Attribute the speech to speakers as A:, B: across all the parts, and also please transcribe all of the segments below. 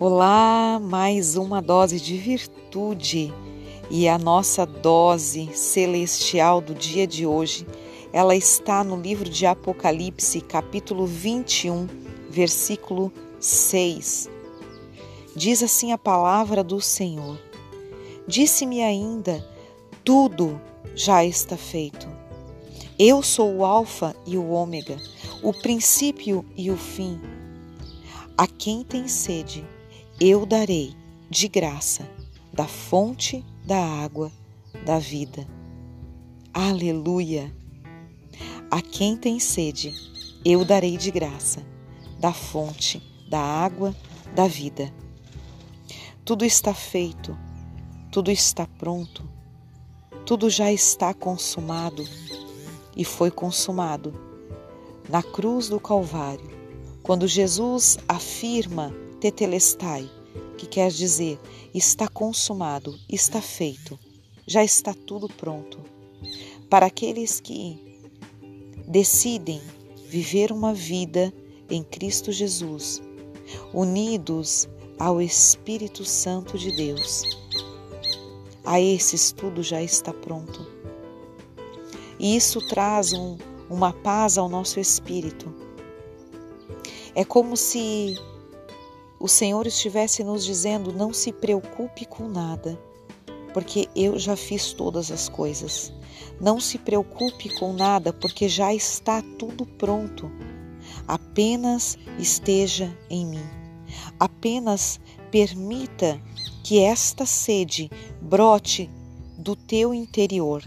A: Olá, mais uma dose de virtude e a nossa dose celestial do dia de hoje, ela está no livro de Apocalipse, capítulo 21, versículo 6. Diz assim a palavra do Senhor: Disse-me ainda: tudo já está feito. Eu sou o Alfa e o Ômega, o princípio e o fim. A quem tem sede, eu darei de graça da fonte da água da vida. Aleluia! A quem tem sede, eu darei de graça da fonte da água da vida. Tudo está feito, tudo está pronto, tudo já está consumado e foi consumado na cruz do Calvário, quando Jesus afirma tetelestai, que quer dizer está consumado, está feito, já está tudo pronto. Para aqueles que decidem viver uma vida em Cristo Jesus, unidos ao Espírito Santo de Deus. A esses tudo já está pronto. E isso traz um, uma paz ao nosso espírito. É como se o Senhor estivesse nos dizendo: não se preocupe com nada, porque eu já fiz todas as coisas. Não se preocupe com nada, porque já está tudo pronto. Apenas esteja em mim. Apenas permita que esta sede brote do teu interior.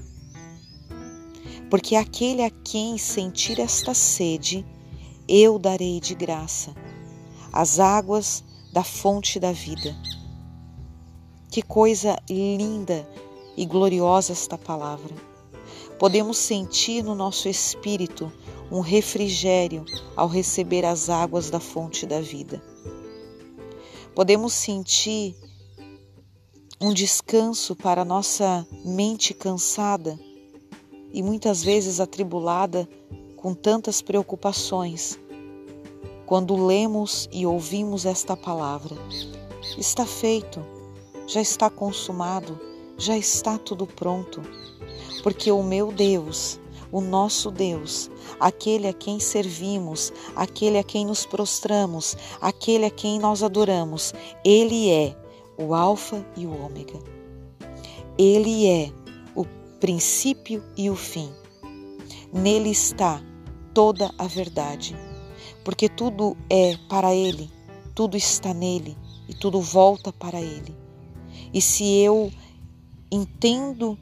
A: Porque aquele a quem sentir esta sede, eu darei de graça as águas da fonte da vida. Que coisa linda e gloriosa esta palavra. Podemos sentir no nosso espírito um refrigério ao receber as águas da fonte da vida. Podemos sentir um descanso para nossa mente cansada e muitas vezes atribulada com tantas preocupações quando lemos e ouvimos esta palavra. Está feito, já está consumado, já está tudo pronto, porque o meu Deus, o nosso Deus, aquele a quem servimos, aquele a quem nos prostramos, aquele a quem nós adoramos, ele é o Alfa e o Ômega. Ele é o princípio e o fim. Nele está toda a verdade porque tudo é para Ele, tudo está nele e tudo volta para Ele. E se eu entendo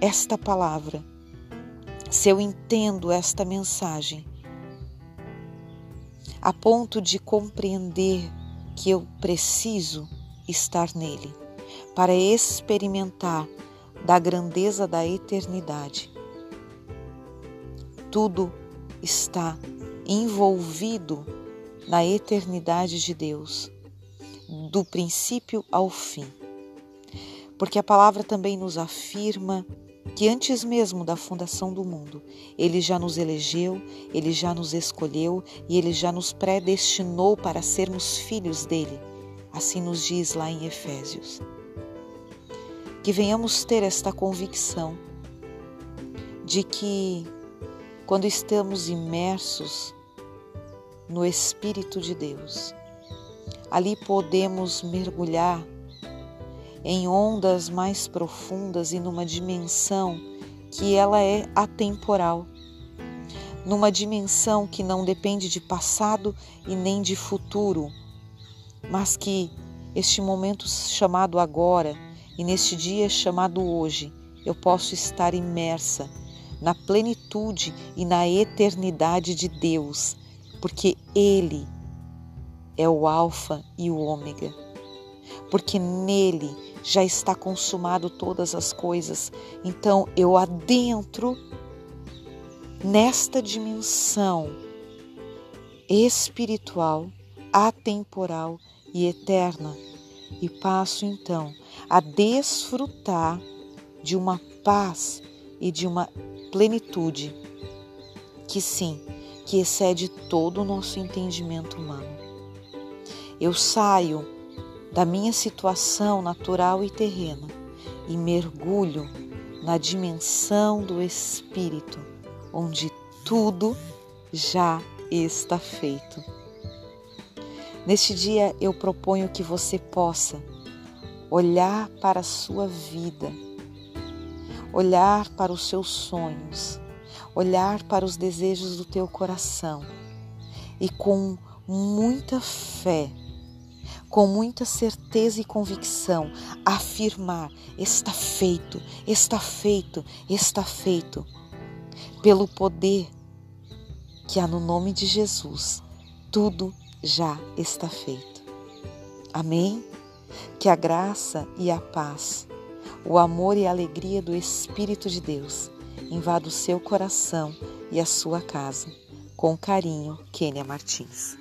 A: esta palavra, se eu entendo esta mensagem, a ponto de compreender que eu preciso estar nele para experimentar da grandeza da eternidade. Tudo está envolvido na eternidade de Deus, do princípio ao fim. Porque a palavra também nos afirma que antes mesmo da fundação do mundo, ele já nos elegeu, ele já nos escolheu e ele já nos predestinou para sermos filhos dele. Assim nos diz lá em Efésios. Que venhamos ter esta convicção de que quando estamos imersos no Espírito de Deus. Ali podemos mergulhar em ondas mais profundas e numa dimensão que ela é atemporal, numa dimensão que não depende de passado e nem de futuro, mas que este momento chamado agora e neste dia chamado hoje, eu posso estar imersa na plenitude e na eternidade de Deus porque Ele é o Alfa e o Ômega, porque nele já está consumado todas as coisas. Então eu adentro nesta dimensão espiritual, atemporal e eterna e passo então a desfrutar de uma paz e de uma plenitude que sim que excede todo o nosso entendimento humano. Eu saio da minha situação natural e terrena e mergulho na dimensão do Espírito, onde tudo já está feito. Neste dia eu proponho que você possa olhar para a sua vida, olhar para os seus sonhos, olhar para os desejos do teu coração e com muita fé, com muita certeza e convicção, afirmar: está feito, está feito, está feito, pelo poder que há no nome de Jesus, tudo já está feito. Amém? Que a graça e a paz, o amor e a alegria do Espírito de Deus invada o seu coração e a sua casa. Com carinho, Kênia Martins.